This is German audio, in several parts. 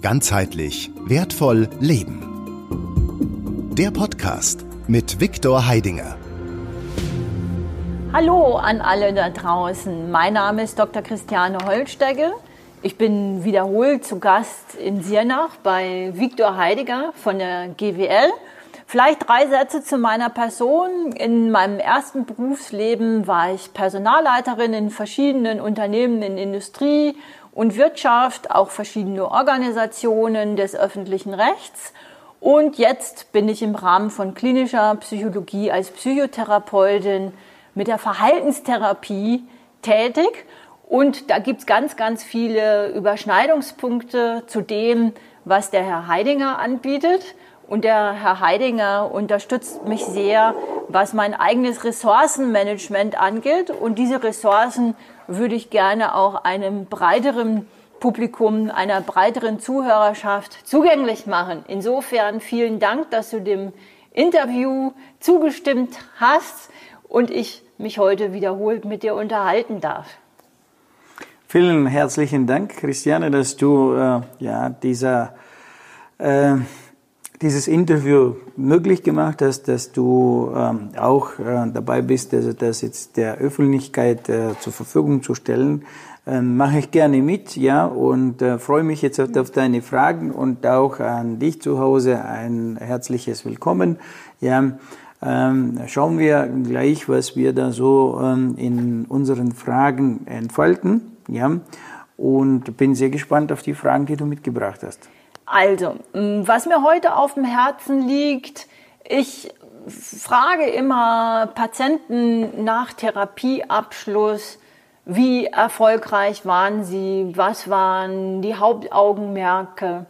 Ganzheitlich wertvoll leben. Der Podcast mit Viktor Heidinger. Hallo an alle da draußen. Mein Name ist Dr. Christiane Holstegge. Ich bin wiederholt zu Gast in Siernach bei Viktor Heidiger von der GWL. Vielleicht drei Sätze zu meiner Person. In meinem ersten Berufsleben war ich Personalleiterin in verschiedenen Unternehmen in Industrie und Wirtschaft, auch verschiedene Organisationen des öffentlichen Rechts. Und jetzt bin ich im Rahmen von klinischer Psychologie als Psychotherapeutin mit der Verhaltenstherapie tätig. Und da gibt's ganz, ganz viele Überschneidungspunkte zu dem, was der Herr Heidinger anbietet. Und der Herr Heidinger unterstützt mich sehr, was mein eigenes Ressourcenmanagement angeht. Und diese Ressourcen würde ich gerne auch einem breiteren Publikum, einer breiteren Zuhörerschaft zugänglich machen. Insofern vielen Dank, dass du dem Interview zugestimmt hast und ich mich heute wiederholt mit dir unterhalten darf. Vielen herzlichen Dank, Christiane, dass du äh, ja dieser äh, dieses Interview möglich gemacht hast, dass du ähm, auch äh, dabei bist, also das jetzt der Öffentlichkeit äh, zur Verfügung zu stellen. Ähm, Mache ich gerne mit, ja, und äh, freue mich jetzt auf, auf, deine Fragen und auch an dich zu Hause ein herzliches Willkommen. Ja, ähm, schauen wir gleich, was wir da so ähm, in unseren Fragen entfalten, ja, und bin sehr gespannt auf die Fragen, die du mitgebracht hast. Also, was mir heute auf dem Herzen liegt, ich frage immer Patienten nach Therapieabschluss, wie erfolgreich waren sie, was waren die Hauptaugenmerke.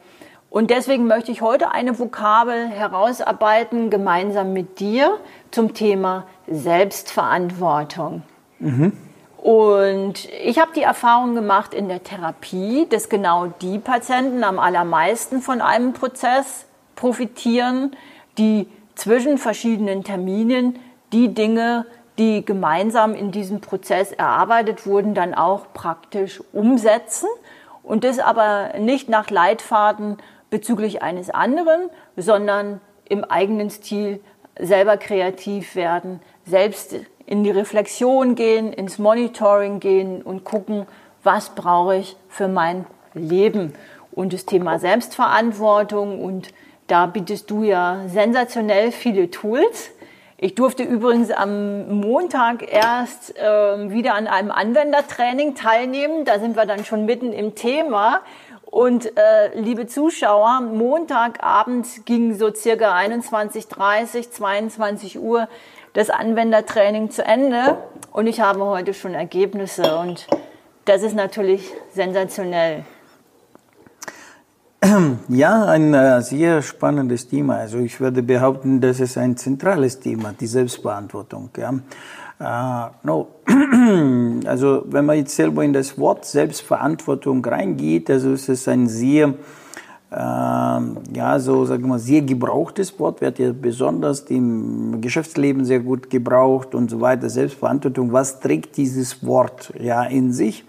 Und deswegen möchte ich heute eine Vokabel herausarbeiten, gemeinsam mit dir, zum Thema Selbstverantwortung. Mhm. Und ich habe die Erfahrung gemacht in der Therapie, dass genau die Patienten am allermeisten von einem Prozess profitieren, die zwischen verschiedenen Terminen die Dinge, die gemeinsam in diesem Prozess erarbeitet wurden, dann auch praktisch umsetzen. Und das aber nicht nach Leitfaden bezüglich eines anderen, sondern im eigenen Stil selber kreativ werden, selbst in die Reflexion gehen, ins Monitoring gehen und gucken, was brauche ich für mein Leben. Und das Thema Selbstverantwortung und da bietest du ja sensationell viele Tools. Ich durfte übrigens am Montag erst äh, wieder an einem Anwendertraining teilnehmen. Da sind wir dann schon mitten im Thema. Und äh, liebe Zuschauer, Montagabend ging so circa 21.30, 22 Uhr das Anwendertraining zu Ende und ich habe heute schon Ergebnisse und das ist natürlich sensationell. Ja, ein äh, sehr spannendes Thema. Also ich würde behaupten, das ist ein zentrales Thema, die Selbstbeantwortung. Ja. No. Also wenn man jetzt selber in das Wort Selbstverantwortung reingeht, also es ist ein sehr ja, so sagen wir sehr gebrauchtes Wort, wird ja besonders im Geschäftsleben sehr gut gebraucht und so weiter. Selbstverantwortung, was trägt dieses Wort ja in sich?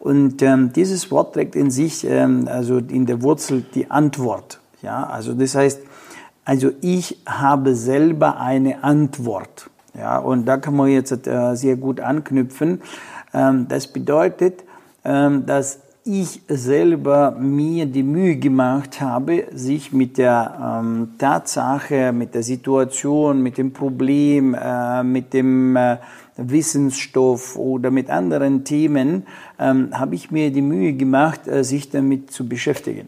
Und ähm, dieses Wort trägt in sich, ähm, also in der Wurzel die Antwort. Ja, also das heißt, also ich habe selber eine Antwort. Ja, und da kann man jetzt äh, sehr gut anknüpfen. Ähm, das bedeutet, ähm, dass ich selber mir die Mühe gemacht habe, sich mit der ähm, Tatsache, mit der Situation, mit dem Problem, äh, mit dem äh, Wissensstoff oder mit anderen Themen, ähm, habe ich mir die Mühe gemacht, äh, sich damit zu beschäftigen.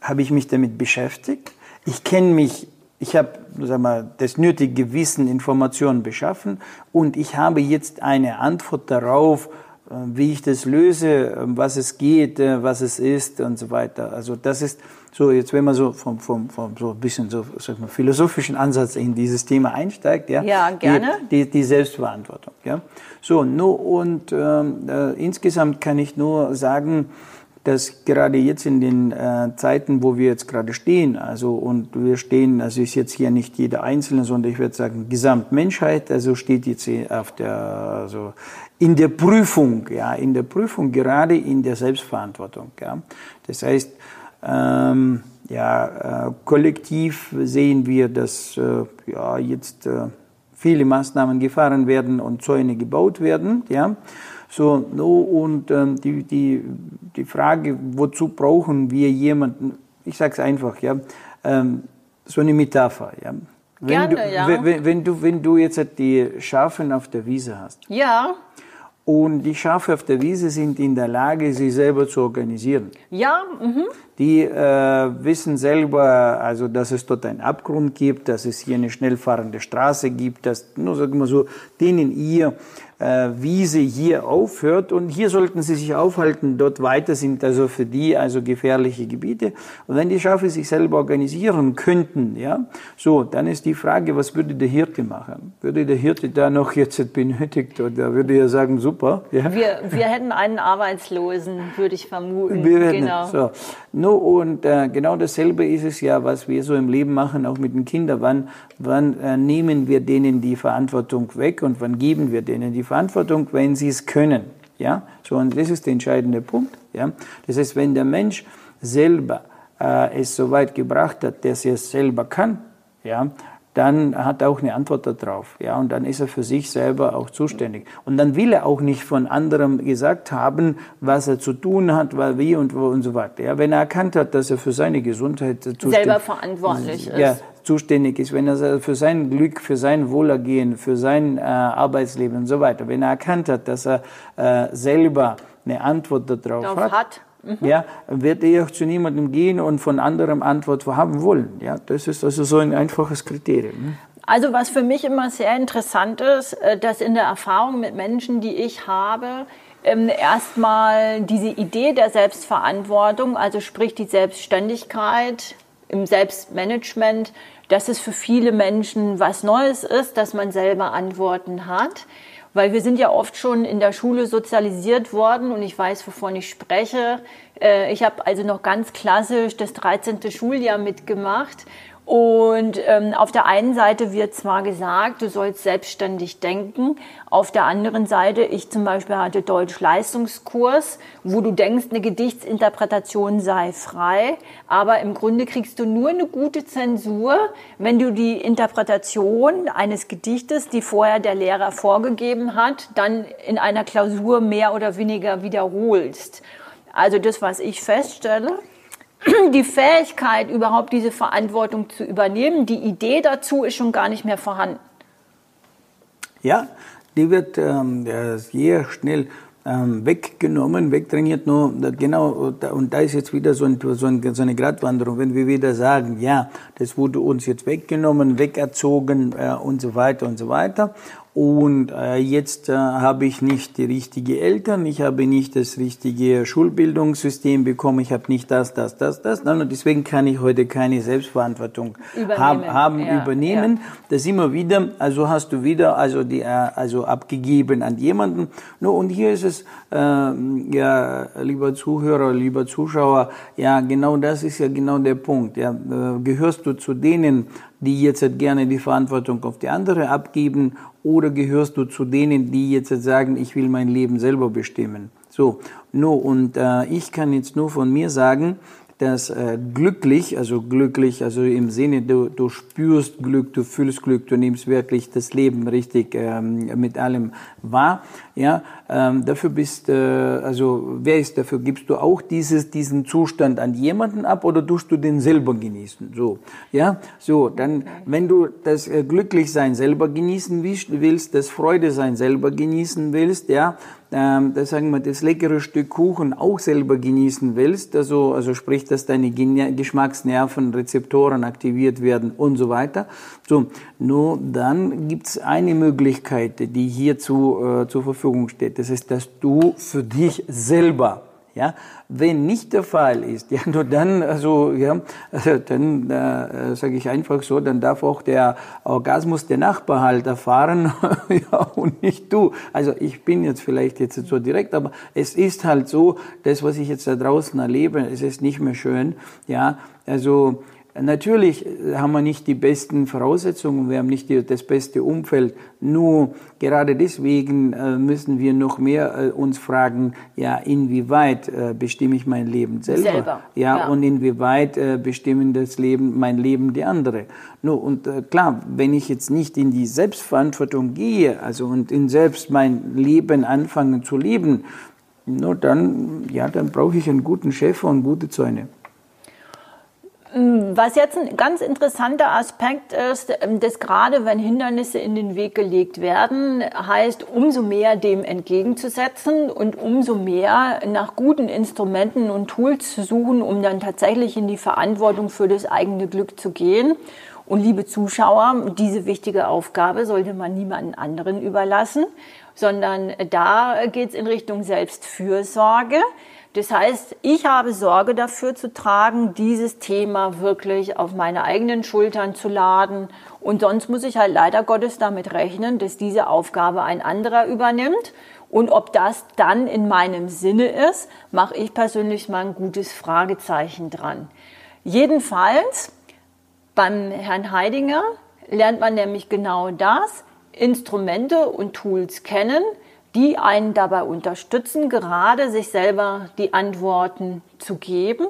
Habe ich mich damit beschäftigt? Ich kenne mich ich habe sag mal, das nötige Wissen, Informationen beschaffen und ich habe jetzt eine Antwort darauf, wie ich das löse, um was es geht, äh, was es ist und so weiter. Also das ist so, jetzt wenn man so vom, vom, vom so ein bisschen so sag mal, philosophischen Ansatz in dieses Thema einsteigt, ja, ja gerne. Die, die, die Selbstverantwortung, ja. So, nur und ähm, äh, insgesamt kann ich nur sagen, dass gerade jetzt in den äh, Zeiten, wo wir jetzt gerade stehen, also und wir stehen, also ist jetzt hier nicht jeder Einzelne, sondern ich würde sagen Gesamtmenschheit, also steht jetzt auf der, also in der Prüfung, ja, in der Prüfung gerade in der Selbstverantwortung, ja. Das heißt, Ähm, ja, äh, kollektiv sehen wir, dass äh, ja, jetzt äh, viele Maßnahmen gefahren werden und Zäune gebaut werden. Ja. So, no, und ähm, die, die, die Frage, wozu brauchen wir jemanden, ich sage es einfach, ja, ähm, so eine Metapher. Ja. Wenn, Gerne, du, ja. wenn, wenn, du, wenn du jetzt die Schafen auf der Wiese hast Ja, und die Schafe auf der Wiese sind in der Lage, sich selber zu organisieren. ja, mhm. Die äh, wissen selber, also dass es dort einen Abgrund gibt, dass es hier eine schnell fahrende Straße gibt, dass nur sagen wir so, denen ihr äh, Wiese hier aufhört und hier sollten sie sich aufhalten. Dort weiter sind also für die also gefährliche Gebiete. Und wenn die Schafe sich selber organisieren könnten, ja, so, dann ist die Frage, was würde der Hirte machen? Würde der Hirte da noch jetzt benötigt oder würde er sagen, super, ja? Wir, wir hätten einen Arbeitslosen, würde ich vermuten. Wir werden, genau. so. No, und äh, genau dasselbe ist es ja, was wir so im Leben machen, auch mit den Kindern. Wann, wann äh, nehmen wir denen die Verantwortung weg und wann geben wir denen die Verantwortung, wenn sie es können? Ja, so und das ist der entscheidende Punkt. Ja, das heißt, wenn der Mensch selber äh, es so weit gebracht hat, dass er es selber kann, ja, dann hat er auch eine Antwort darauf. Ja, und dann ist er für sich selber auch zuständig. Und dann will er auch nicht von anderem gesagt haben, was er zu tun hat, weil wie und wo und so weiter. Ja, wenn er erkannt hat, dass er für seine Gesundheit zuständig Selber verantwortlich ist. Ja, zuständig ist, wenn er für sein Glück, für sein Wohlergehen, für sein äh, Arbeitsleben und so weiter, wenn er erkannt hat, dass er äh, selber eine Antwort darauf Darauf hat, hat. ja, wird er auch zu niemandem gehen und von anderem Antwort haben wollen. Ja, das ist also so ein einfaches Kriterium. ne? Also was für mich immer sehr interessant ist, äh, dass in der Erfahrung mit Menschen, die ich habe, ähm, erstmal diese Idee der Selbstverantwortung, also sprich die Selbstständigkeit im Selbstmanagement, dass es für viele Menschen was Neues ist, dass man selber Antworten hat. Weil wir sind ja oft schon in der Schule sozialisiert worden und ich weiß, wovon ich spreche. Äh, Ich habe also noch ganz klassisch das 13. Schuljahr mitgemacht und ähm, auf der einen Seite wird zwar gesagt, du sollst selbstständig denken, auf der anderen Seite, ich zum Beispiel hatte Deutsch-Leistungskurs, wo du denkst, eine Gedichtsinterpretation sei frei, aber im Grunde kriegst du nur eine gute Zensur, wenn du die Interpretation eines Gedichtes, die vorher der Lehrer vorgegeben hat, dann in einer Klausur mehr oder weniger wiederholst. Also das, was ich feststelle, die Fähigkeit, überhaupt diese Verantwortung zu übernehmen, die Idee dazu ist schon gar nicht mehr vorhanden. Ja, die wird ähm, äh, sehr schnell ähm, weggenommen, wegtrainiert. Nur genau, und da ist jetzt wieder so, ein, so, ein, so eine Gratwanderung, wenn wir wieder sagen, ja, das wurde uns jetzt weggenommen, wegerzogen äh, und so weiter und so weiter. Und äh, jetzt äh, habe ich nicht die richtigen Eltern, ich habe nicht das richtige Schulbildungssystem bekommen, ich habe nicht das, das, das, das. Nein, und deswegen kann ich heute keine Selbstverantwortung Übernehmen, haben, haben ja, übernehmen. Das immer wieder, also hast du wieder also die, äh, also abgegeben an jemanden. No, und hier ist es, ähm, ja, lieber Zuhörer, lieber Zuschauer, ja, genau das ist ja genau der Punkt. Ja, äh, gehörst du zu denen, die jetzt halt gerne die Verantwortung auf die andere abgeben, oder gehörst du zu denen, die jetzt sagen, ich will mein Leben selber bestimmen? So, no, und äh, ich kann jetzt nur von mir sagen, dass äh, glücklich, also glücklich, also im Sinne, du, du spürst Glück, du fühlst Glück, du nimmst wirklich das Leben richtig ähm, mit allem wahr, ja, ähm, dafür bist, äh, also wer ist dafür, gibst du auch dieses, diesen Zustand an jemanden ab oder tust du den selber genießen, so, ja, so, dann, wenn du das äh, Glücklichsein selber genießen willst, das Freude sein selber genießen willst, ja, ähm, das sagen wir, das leckere Stück Kuchen auch selber genießen willst, also, also sprich, dass deine Geschmacksnerven, Rezeptoren aktiviert werden und so weiter. So, nur dann gibt's eine Möglichkeit, die hierzu äh, zur Verfügung steht. Das ist, dass du für dich selber ja, wenn nicht der Fall ist, ja, nur dann, also, ja, also dann äh, sage ich einfach so, dann darf auch der Orgasmus der Nachbar halt erfahren, ja, und nicht du. Also ich bin jetzt vielleicht jetzt so direkt, aber es ist halt so, das, was ich jetzt da draußen erlebe, es ist nicht mehr schön, ja, also Natürlich haben wir nicht die besten Voraussetzungen, wir haben nicht das beste Umfeld. Nur gerade deswegen äh, müssen wir noch mehr äh, uns fragen, ja, inwieweit äh, bestimme ich mein Leben selber? selber. Ja, ja, und inwieweit bestimmen das Leben, mein Leben die andere? Nur, und klar, wenn ich jetzt nicht in die Selbstverantwortung gehe, also und in selbst mein Leben anfangen zu leben, nur dann, ja, dann brauche ich einen guten Chef und gute Zäune. Was jetzt ein ganz interessanter Aspekt ist, ähm, dass gerade wenn Hindernisse in den Weg gelegt werden, heißt umso mehr dem entgegenzusetzen und umso mehr nach guten Instrumenten und Tools zu suchen, um dann tatsächlich in die Verantwortung für das eigene Glück zu gehen. Und liebe Zuschauer, diese wichtige Aufgabe sollte man niemanden anderen überlassen, sondern da geht es in Richtung Selbstfürsorge. Das heißt, ich habe Sorge dafür zu tragen, dieses Thema wirklich auf meine eigenen Schultern zu laden. Und sonst muss ich halt leider Gottes damit rechnen, dass diese Aufgabe ein anderer übernimmt. Und ob das dann in meinem Sinne ist, mache ich persönlich mal ein gutes Fragezeichen dran. Jedenfalls beim Herrn Heidinger lernt man nämlich genau das, Instrumente und Tools kennen, die einen dabei unterstützen, gerade sich selber die Antworten zu geben.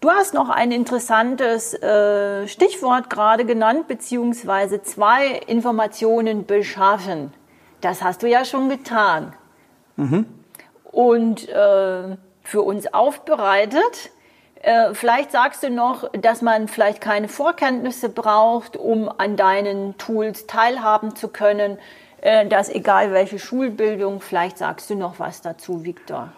Du hast noch ein interessantes äh, Stichwort gerade genannt, beziehungsweise zwei Informationen beschaffen. Das hast du ja schon getan. Mhm. Und äh, für uns aufbereitet. Äh, vielleicht sagst du noch, dass man vielleicht keine Vorkenntnisse braucht, um an deinen Tools teilhaben zu können. Äh, dass egal welche Schulbildung, vielleicht sagst du noch was dazu, Viktor.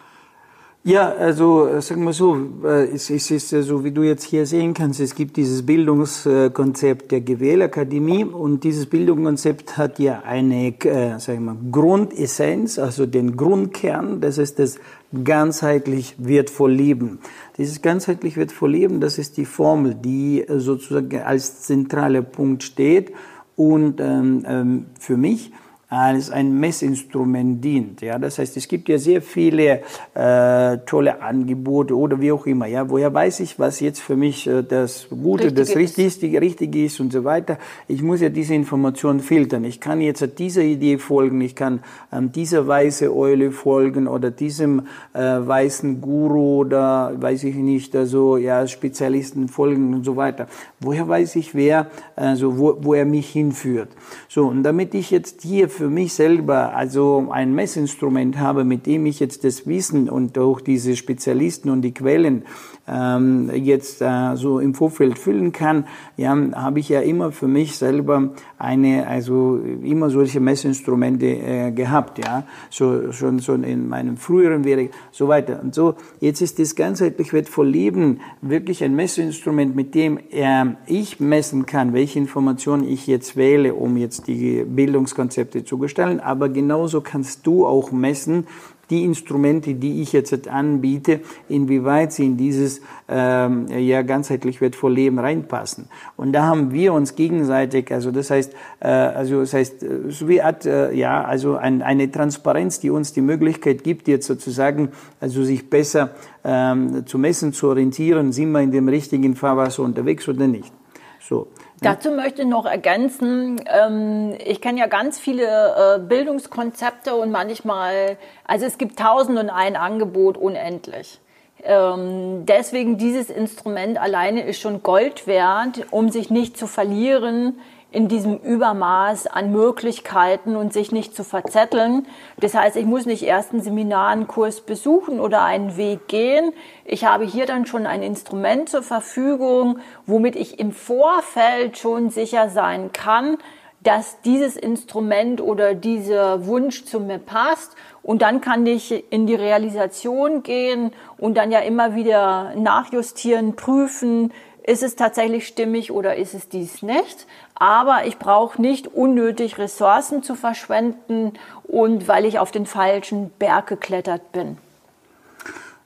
Ja, also äh, sagen wir so, äh, es, ist so, wie du jetzt hier sehen kannst, es gibt dieses Bildungskonzept der Gewählakademie und dieses Bildungskonzept hat ja eine, äh, sagen wir, Grundessenz, also den Grundkern, das ist das ganzheitlich wertvoll leben. Dieses ganzheitlich wertvoll leben, das ist die Formel, die sozusagen als zentraler Punkt steht und ähm, ähm für mich als ein Messinstrument dient. Ja, das heißt, es gibt ja sehr viele äh, tolle Angebote oder wie auch immer. Ja, woher weiß ich, was jetzt für mich äh, das Gute, Richtige das Richtige, Richtige ist und so weiter? Ich muss ja diese Information filtern. Ich kann jetzt dieser Idee folgen, ich kann ähm, dieser weiße Eule folgen oder diesem äh, weißen Guru oder weiß ich nicht, also ja Spezialisten folgen und so weiter. Woher weiß ich, wer, also wo, wo er mich hinführt? So und damit ich jetzt hier für mich selber also ein Messinstrument habe, mit dem ich jetzt das Wissen und auch diese Spezialisten und die Quellen ähm, jetzt äh, so im Vorfeld füllen kann, ja, habe ich ja immer für mich selber eine, also immer solche Messinstrumente äh, gehabt, ja, so schon so in meinem früheren Werk, so weiter und so. Jetzt ist das ganzheitlich wertvoll Leben wirklich ein Messinstrument, mit dem äh, ich messen kann, welche Informationen ich jetzt wähle, um jetzt die Bildungskonzepte zu gestalten, aber genauso kannst du auch messen, die Instrumente, die ich jetzt anbiete, inwieweit sie in dieses ähm, ja ganzheitlich wertvolle Leben reinpassen. Und da haben wir uns gegenseitig, also das heißt, äh, also das heißt, äh, so wie Art, äh, ja, also ein, eine Transparenz, die uns die Möglichkeit gibt, jetzt sozusagen, also sich besser ähm, zu messen, zu orientieren, sind wir in dem richtigen Fahrwasser unterwegs oder nicht. So. Dazu möchte ich noch ergänzen, ähm, ich kenne ja ganz viele äh, Bildungskonzepte und manchmal, also es gibt tausend und ein Angebot unendlich. Ähm, deswegen dieses Instrument alleine ist schon Gold wert, um sich nicht zu verlieren in diesem Übermaß an Möglichkeiten und sich nicht zu verzetteln. Das heißt, ich muss nicht erst einen Seminar, einen Kurs besuchen oder einen Weg gehen. Ich habe hier dann schon ein Instrument zur Verfügung, womit ich im Vorfeld schon sicher sein kann, dass dieses Instrument oder dieser Wunsch zu mir passt. Und dann kann ich in die Realisation gehen und dann ja immer wieder nachjustieren, prüfen, ist es tatsächlich stimmig oder ist es dies nicht. Aber ich brauche nicht unnötig Ressourcen zu verschwenden und weil ich auf den falschen Berg geklettert bin.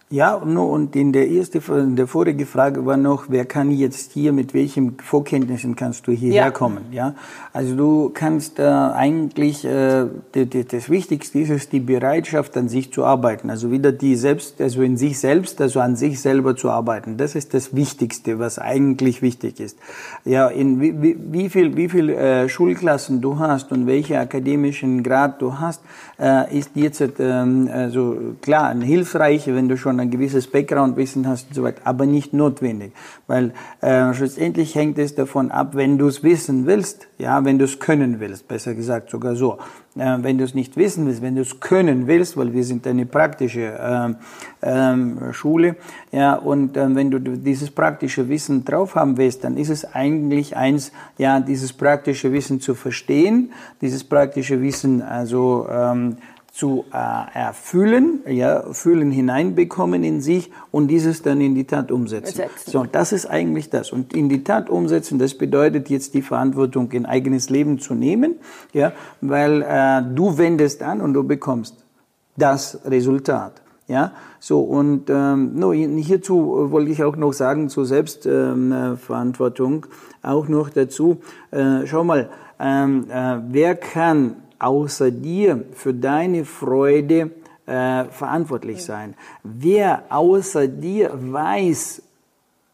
Ja, und in der erste, in der vorige Frage war noch, wer kann jetzt hier, mit welchen Vorkenntnissen kannst du hierher ja. kommen? Ja, also du kannst äh, eigentlich, äh, das Wichtigste ist es, die Bereitschaft an sich zu arbeiten. Also wieder die selbst, also in sich selbst, also an sich selber zu arbeiten. Das ist das Wichtigste, was eigentlich wichtig ist. Ja, in wie, wie, wie viel, wie viel äh, Schulklassen du hast und welche akademischen Grad du hast, äh, ist jetzt ähm, also klar, ein hilfreich, wenn du schon ein gewisses Background-Wissen hast und so weiter, aber nicht notwendig, weil äh, schlussendlich hängt es davon ab, wenn du es wissen willst, ja, wenn du es können willst, besser gesagt sogar so, äh, wenn du es nicht wissen willst, wenn du es können willst, weil wir sind eine praktische äh, Schule, ja, und äh, wenn du dieses praktische Wissen drauf haben willst, dann ist es eigentlich eins, ja, dieses praktische Wissen zu verstehen, dieses praktische Wissen also ähm, zu äh, erfüllen, ja, fühlen hineinbekommen in sich und dieses dann in die Tat umsetzen. Setzen. So, das ist eigentlich das. Und in die Tat umsetzen, das bedeutet jetzt die Verantwortung in eigenes Leben zu nehmen, ja, weil äh, du wendest an und du bekommst das Resultat. Ja, so und ähm, no, hierzu wollte ich auch noch sagen zur Selbstverantwortung ähm, auch noch dazu. Äh, schau mal, ähm, äh, wer kann außer dir für deine Freude äh, verantwortlich sein? Wer außer dir weiß,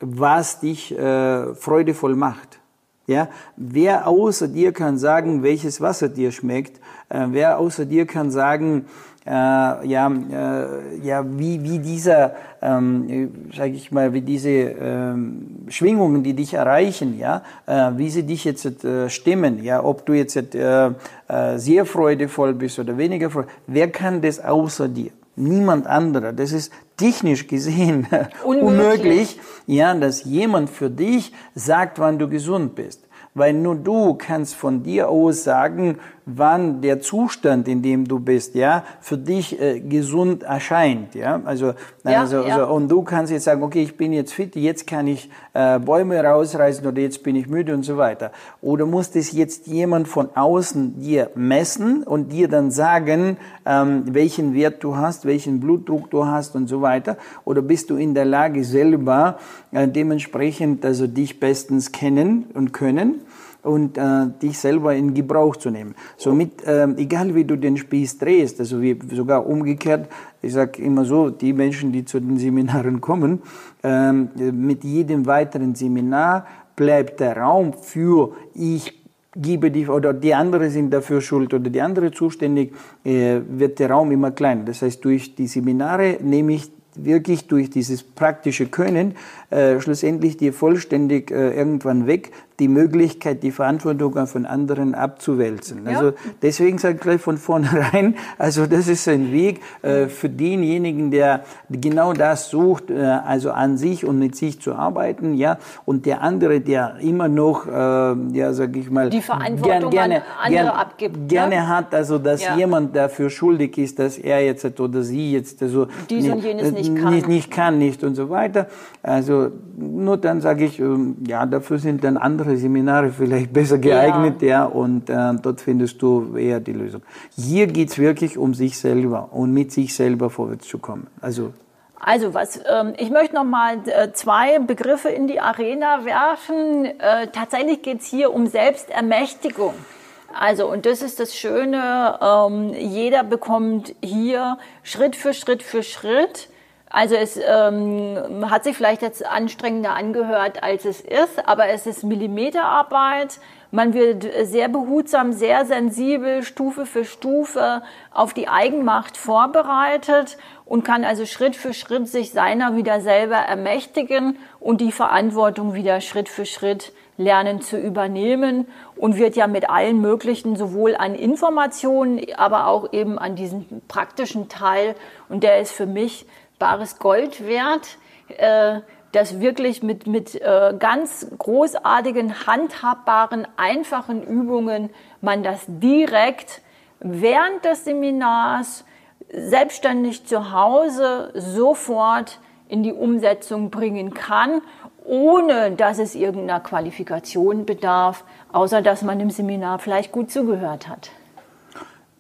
was dich äh, freudevoll macht? Ja, wer außer dir kann sagen, welches Wasser dir schmeckt? Äh, wer außer dir kann sagen, ja, äh, ja, wie, wie dieser, ähm, sage ich mal, wie diese ähm, Schwingungen, die dich erreichen, ja, äh, wie sie dich jetzt äh, stimmen, ja, ob du jetzt äh, äh, sehr freudevoll bist oder weniger freudevoll, wer kann das außer dir? Niemand anderer. Das ist technisch gesehen unmöglich. unmöglich, ja, dass jemand für dich sagt, wann du gesund bist weil nur du kannst von dir aus sagen, wann der Zustand, in dem du bist, ja, für dich äh, gesund erscheint, ja. Also, ja, also, ja. also, und du kannst jetzt sagen, okay, ich bin jetzt fit, jetzt kann ich äh, Bäume rausreißen oder jetzt bin ich müde und so weiter. Oder muss das jetzt jemand von außen dir messen und dir dann sagen, ähm, welchen Wert du hast, welchen Blutdruck du hast und so weiter? Oder bist du in der Lage selber äh, dementsprechend also dich bestens kennen und können? Und äh, dich selber in Gebrauch zu nehmen. Somit, äh, egal wie du den Spieß drehst, also wie sogar umgekehrt, ich sage immer so, die Menschen, die zu den Seminaren kommen, äh, mit jedem weiteren Seminar bleibt der Raum für ich gebe die oder die andere sind dafür schuld oder die andere zuständig, äh, wird der Raum immer kleiner. Das heißt, durch die Seminare nehme ich wirklich durch dieses praktische Können äh, schlussendlich dir vollständig äh, irgendwann weg, die Möglichkeit, die Verantwortung von anderen abzuwälzen. Ja. Also deswegen sage ich gleich von vornherein, also das ist ein Weg äh, für denjenigen, der genau das sucht, äh, also an sich und mit sich zu arbeiten, ja, und der andere, der immer noch, äh, ja, sage ich mal, die Verantwortung gern, gerne, an andere gern, abgibt, ne? gerne ja? hat, also dass ja. jemand dafür schuldig ist, dass er jetzt oder sie jetzt also dies nicht, und jenes nicht kann, nicht, nicht kann, nicht und so weiter. Also nur dann sage ich, ähm, ja, dafür sind dann andere andere Seminare vielleicht besser geeignet, ja, ja und äh, dort findest du eher die Lösung. Hier geht es wirklich um sich selber und mit sich selber vorwärts zu kommen. Also also was, ähm, ich möchte noch mal äh, zwei Begriffe in die Arena werfen. Äh, tatsächlich geht es hier um Selbstermächtigung. Also, und das ist das Schöne, ähm, jeder bekommt hier Schritt für Schritt für Schritt also es ähm, hat sich vielleicht jetzt anstrengender angehört, als es ist, aber es ist Millimeterarbeit. Man wird sehr behutsam, sehr sensibel, Stufe für Stufe auf die Eigenmacht vorbereitet und kann also Schritt für Schritt sich seiner wieder selber ermächtigen und die Verantwortung wieder Schritt für Schritt lernen zu übernehmen und wird ja mit allen möglichen sowohl an Informationen, aber auch eben an diesem praktischen Teil und der ist für mich bares Gold wert, äh, dass wirklich mit, mit äh, ganz großartigen, handhabbaren, einfachen Übungen man das direkt während des Seminars selbstständig zu Hause sofort in die Umsetzung bringen kann, ohne dass es irgendeiner Qualifikation bedarf, außer dass man im Seminar vielleicht gut zugehört hat.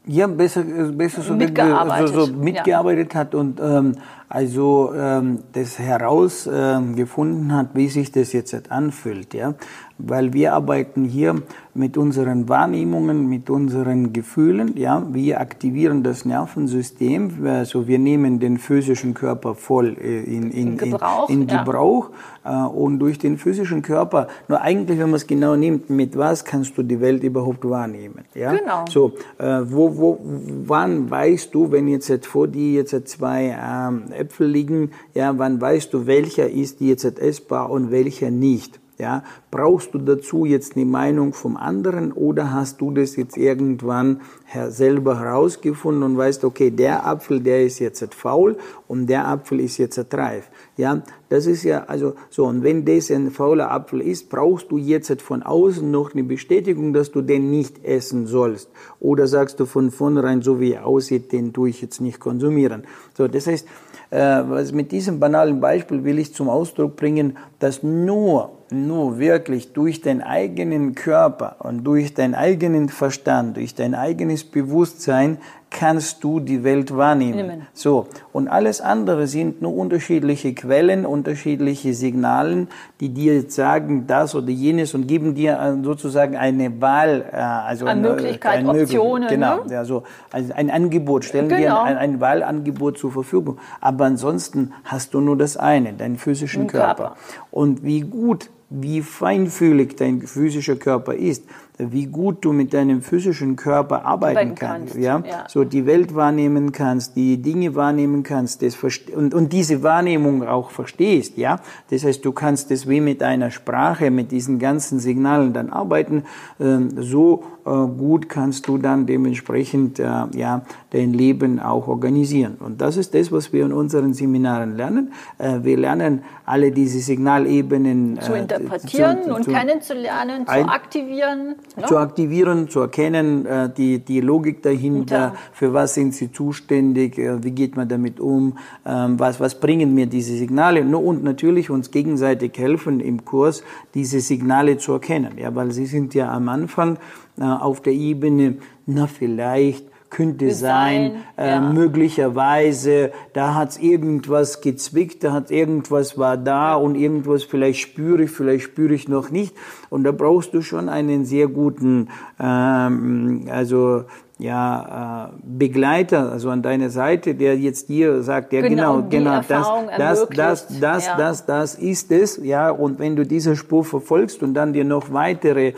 ja, besser, besser so mitgearbeitet, so, so mitgearbeitet ja. hat und ähm, also ähm, das herausgefunden ähm, hat, wie sich das jetzt anfühlt, ja, weil wir arbeiten hier mit unseren Wahrnehmungen, mit unseren Gefühlen, ja, wir aktivieren das Nervensystem, also wir nehmen den physischen Körper voll äh, in, in, in Gebrauch, in, in Gebrauch ja. Äh, und durch den physischen Körper, nur eigentlich, wenn man es genau nimmt, mit was kannst du die Welt überhaupt wahrnehmen, ja? Genau. So, äh, wo, wo, wann weißt du, wenn jetzt vor dir jetzt zwei ähm, Äpfel liegen, ja, wann weißt du, welcher ist jetzt essbar und welcher nicht? Ja, brauchst du dazu jetzt eine Meinung vom anderen oder hast du das jetzt irgendwann selber herausgefunden und weißt, okay, der Apfel, der ist jetzt faul und der Apfel ist jetzt reif. Ja, das ist ja also so. Und wenn das ein fauler Apfel ist, brauchst du jetzt von außen noch eine Bestätigung, dass du den nicht essen sollst. Oder sagst du von vornherein, so wie er aussieht, den tue ich jetzt nicht konsumieren. So, das heißt, äh, was mit diesem banalen Beispiel will ich zum Ausdruck bringen, dass nur, nur wirklich durch deinen eigenen Körper und durch deinen eigenen Verstand, durch dein eigenes Bewusstsein kannst du die Welt wahrnehmen. Nehmen. So. Und alles andere sind nur unterschiedliche Quellen, unterschiedliche Signalen, die dir jetzt sagen das oder jenes und geben dir äh, sozusagen eine Wahl, äh, also eine Möglichkeit, eine Optionen. Genau, ne? also ein Angebot, stellen genau. dir ein, ein, Wahlangebot zur Verfügung. Aber ansonsten hast du nur das eine, deinen physischen Körper. Körper. Und wie gut wie feinfühlig dein physischer Körper ist, wie gut du mit deinem physischen Körper arbeiten kannst, kannst. Ja? ja? so die Welt wahrnehmen kannst, die Dinge wahrnehmen kannst, das und, und diese Wahrnehmung auch verstehst, ja. Das heißt, du kannst das wie mit einer Sprache, mit diesen ganzen Signalen dann arbeiten. Ähm, so gut kannst du dann dementsprechend äh, ja dein Leben auch organisieren. Und das ist das, was wir in unseren Seminaren lernen. Äh, wir lernen alle diese Signalebenen zu interpretieren zu, und zu, kennenzulernen, zu aktivieren ne? zu aktivieren, zu erkennen, äh, die, die Logik dahinter, für was sind sie zuständig, äh, wie geht man damit um, ähm, was, was bringen mir diese Signale und natürlich uns gegenseitig helfen im Kurs, diese Signale zu erkennen, ja, weil sie sind ja am Anfang äh, auf der Ebene, na vielleicht, könnte sein, äh, ja. möglicherweise, da hat's irgendwas gezwickt, da hat irgendwas war da und irgendwas vielleicht spüre ich, vielleicht spüre ich noch nicht. Und da brauchst du schon einen sehr guten, ähm, also ja, äh, Begleiter, also an deiner Seite, der jetzt dir sagt, ja genau, genau, genau das, das, das, das, ja. das, das ist es, ja, und wenn du diese Spur verfolgst und dann dir noch weitere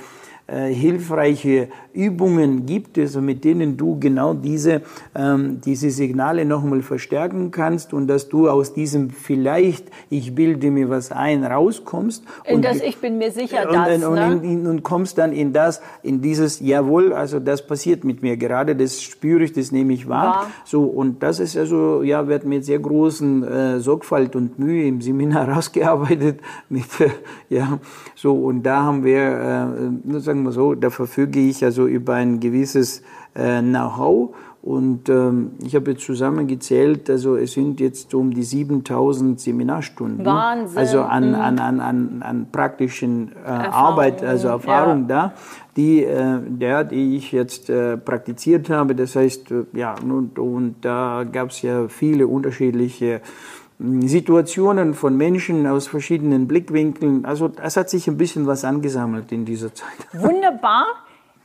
äh, hilfreiche Übungen gibt, also mit denen du genau diese, ähm, diese Signale nochmal verstärken kannst und dass du aus diesem vielleicht, ich bilde mir was ein, rauskommst. In und, das ich bin mir sicher, und, das. Und, ne? in, und kommst dann in das, in dieses, jawohl, also das passiert mit mir gerade, das spüre ich, das nehme ich wahr. wahr. So, und das ist also, ja, wird mit sehr großen äh, Sorgfalt und Mühe im Seminar rausgearbeitet. Mit, äh, ja, so, und da haben wir, äh, sagen wir so, da verfüge ich also über ein gewisses äh, Know-how. Und ähm, ich habe jetzt zusammengezählt, also es sind jetzt um die 7000 Seminarstunden. Wahnsinn. Also an, mhm. an, an, an, an praktischen äh, Arbeit, also Erfahrung ja. da, die, äh, der, die ich jetzt äh, praktiziert habe. Das heißt, äh, ja, und, und da gab es ja viele unterschiedliche Situationen von Menschen aus verschiedenen Blickwinkeln. Also es hat sich ein bisschen was angesammelt in dieser Zeit. Wunderbar.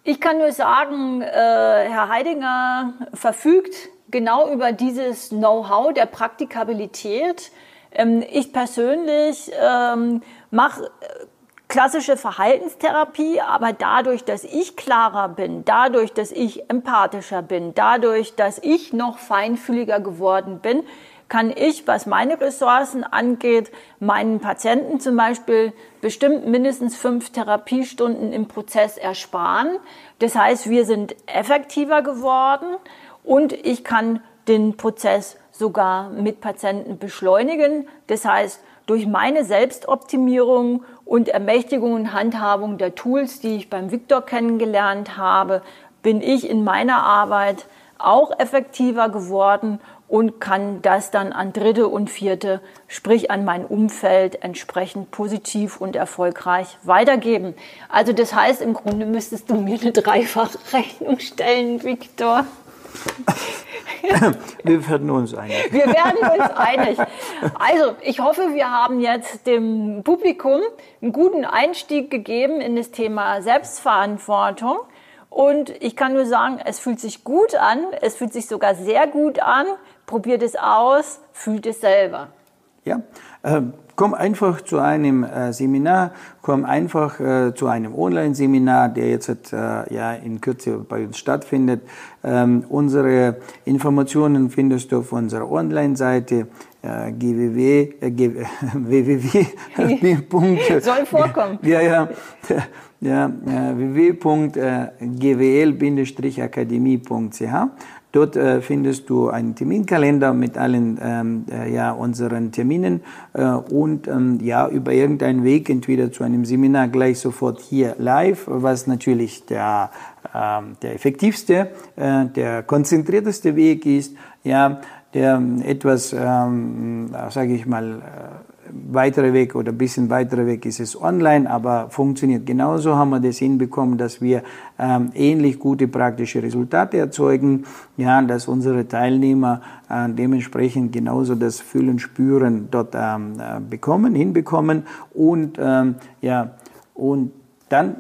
Ich kann nur sagen, äh, Herr Heidinger verfügt genau über dieses Know-how der Praktikabilität. Ähm, ich persönlich ähm, mache äh, klassische Verhaltenstherapie, aber dadurch, dass ich klarer bin, dadurch, dass ich empathischer bin, dadurch, dass ich noch feinfühliger geworden bin, kann ich, was meine Ressourcen angeht, meinen Patienten zum Beispiel bestimmt mindestens fünf Therapiestunden im Prozess ersparen. Das heißt, wir sind effektiver geworden und ich kann den Prozess sogar mit Patienten beschleunigen. Das heißt, durch meine Selbstoptimierung und Ermächtigung und Handhabung der Tools, die ich beim Victor kennengelernt habe, bin ich in meiner Arbeit auch effektiver geworden und kann das dann an Dritte und Vierte, sprich an mein Umfeld, entsprechend positiv und erfolgreich weitergeben. Also das heißt, im Grunde müsstest du mir eine Dreifachrechnung stellen, Viktor. wir werden uns einig. Wir werden uns einig. Also, ich hoffe, wir haben jetzt dem Publikum einen guten Einstieg gegeben in das Thema Selbstverantwortung. Und ich kann nur sagen, es fühlt sich gut an. Es fühlt sich sogar sehr gut an. Probiert es aus, fühlt es selber. Ja, äh, komm einfach zu einem äh, Seminar, komm einfach äh, zu einem Online-Seminar, der jetzt äh, ja in Kürze bei uns stattfindet. Ähm, unsere Informationen findest du auf unserer Online-Seite äh, www, äh, www. Soll vorkommen. Ja, ja. Ja, äh, www.gwl-akademie.ch Dort äh, findest du einen Terminkalender mit allen ähm, äh, ja, unseren Terminen äh, und ähm, ja, über irgendeinen Weg, entweder zu einem Seminar gleich sofort hier live, was natürlich der, ähm, der effektivste, äh, der konzentrierteste Weg ist, ja, der etwas, ähm, sage ich mal, äh, weiterer Weg oder ein bisschen weiterer Weg ist es online, aber funktioniert genauso. Haben wir das hinbekommen, dass wir ähm, ähnlich gute praktische Resultate erzeugen, ja, dass unsere Teilnehmer äh, dementsprechend genauso das Fühlen, Spüren dort ähm, äh, bekommen, hinbekommen und ähm, ja und dann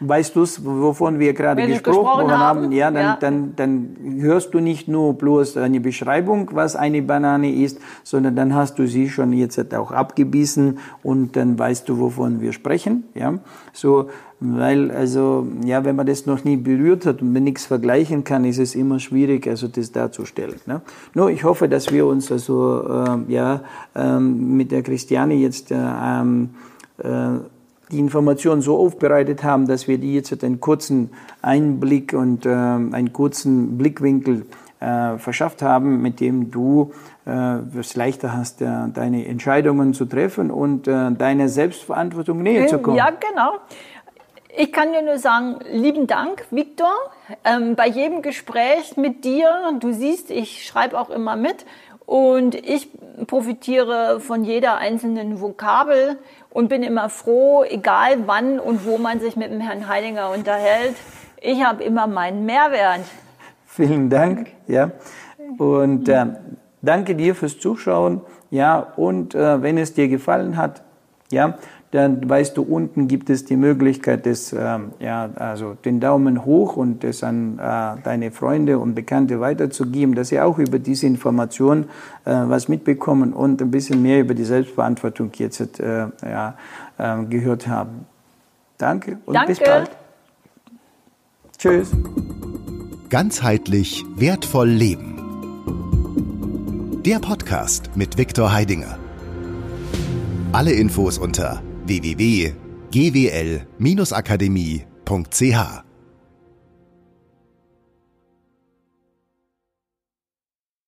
Weißt du es, wovon wir gerade gesprochen, gesprochen, haben? haben? Ja, dann, ja. Dann, dann hörst du nicht nur bloß eine Beschreibung, was eine Banane ist, sondern dann hast du sie schon jetzt auch abgebissen und dann weißt du, wovon wir sprechen. Ja, so, weil, also, ja, wenn man das noch nie berührt hat und man nichts vergleichen kann, ist es immer schwierig, also das darzustellen. Ne? Nur, ich hoffe, dass wir uns also, äh, ja, ähm, mit der Christiane jetzt, äh, ähm, äh, die Informationen so aufbereitet haben, dass wir die jetzt einen kurzen Einblick und äh, einen kurzen Blickwinkel äh, verschafft haben, mit dem du äh, es leichter hast, äh, deine Entscheidungen zu treffen und äh, deiner Selbstverantwortung näher zu kommen. Ja, genau. Ich kann dir nur sagen, lieben Dank, Viktor. Ähm, bei jedem Gespräch mit dir, du siehst, ich schreibe auch immer mit und ich profitiere von jeder einzelnen Vokabel und bin immer froh, egal wann und wo man sich mit dem Herrn Heidinger unterhält. Ich habe immer meinen Mehrwert. Vielen Dank. Ja. Und äh, danke dir fürs Zuschauen. Ja, und äh, wenn es dir gefallen hat, ja, dann weißt du, unten gibt es die Möglichkeit, des, äh, ja, also den Daumen hoch und das an äh, deine Freunde und Bekannte weiterzugeben, dass sie auch über diese Information äh, was mitbekommen und ein bisschen mehr über die Selbstverantwortung jetzt äh, ja, äh, gehört haben. Danke und Danke. bis bald. Tschüss. Ganzheitlich wertvoll leben. Der Podcast mit Viktor Heidinger. Alle Infos unter www.gwl-akademie.ch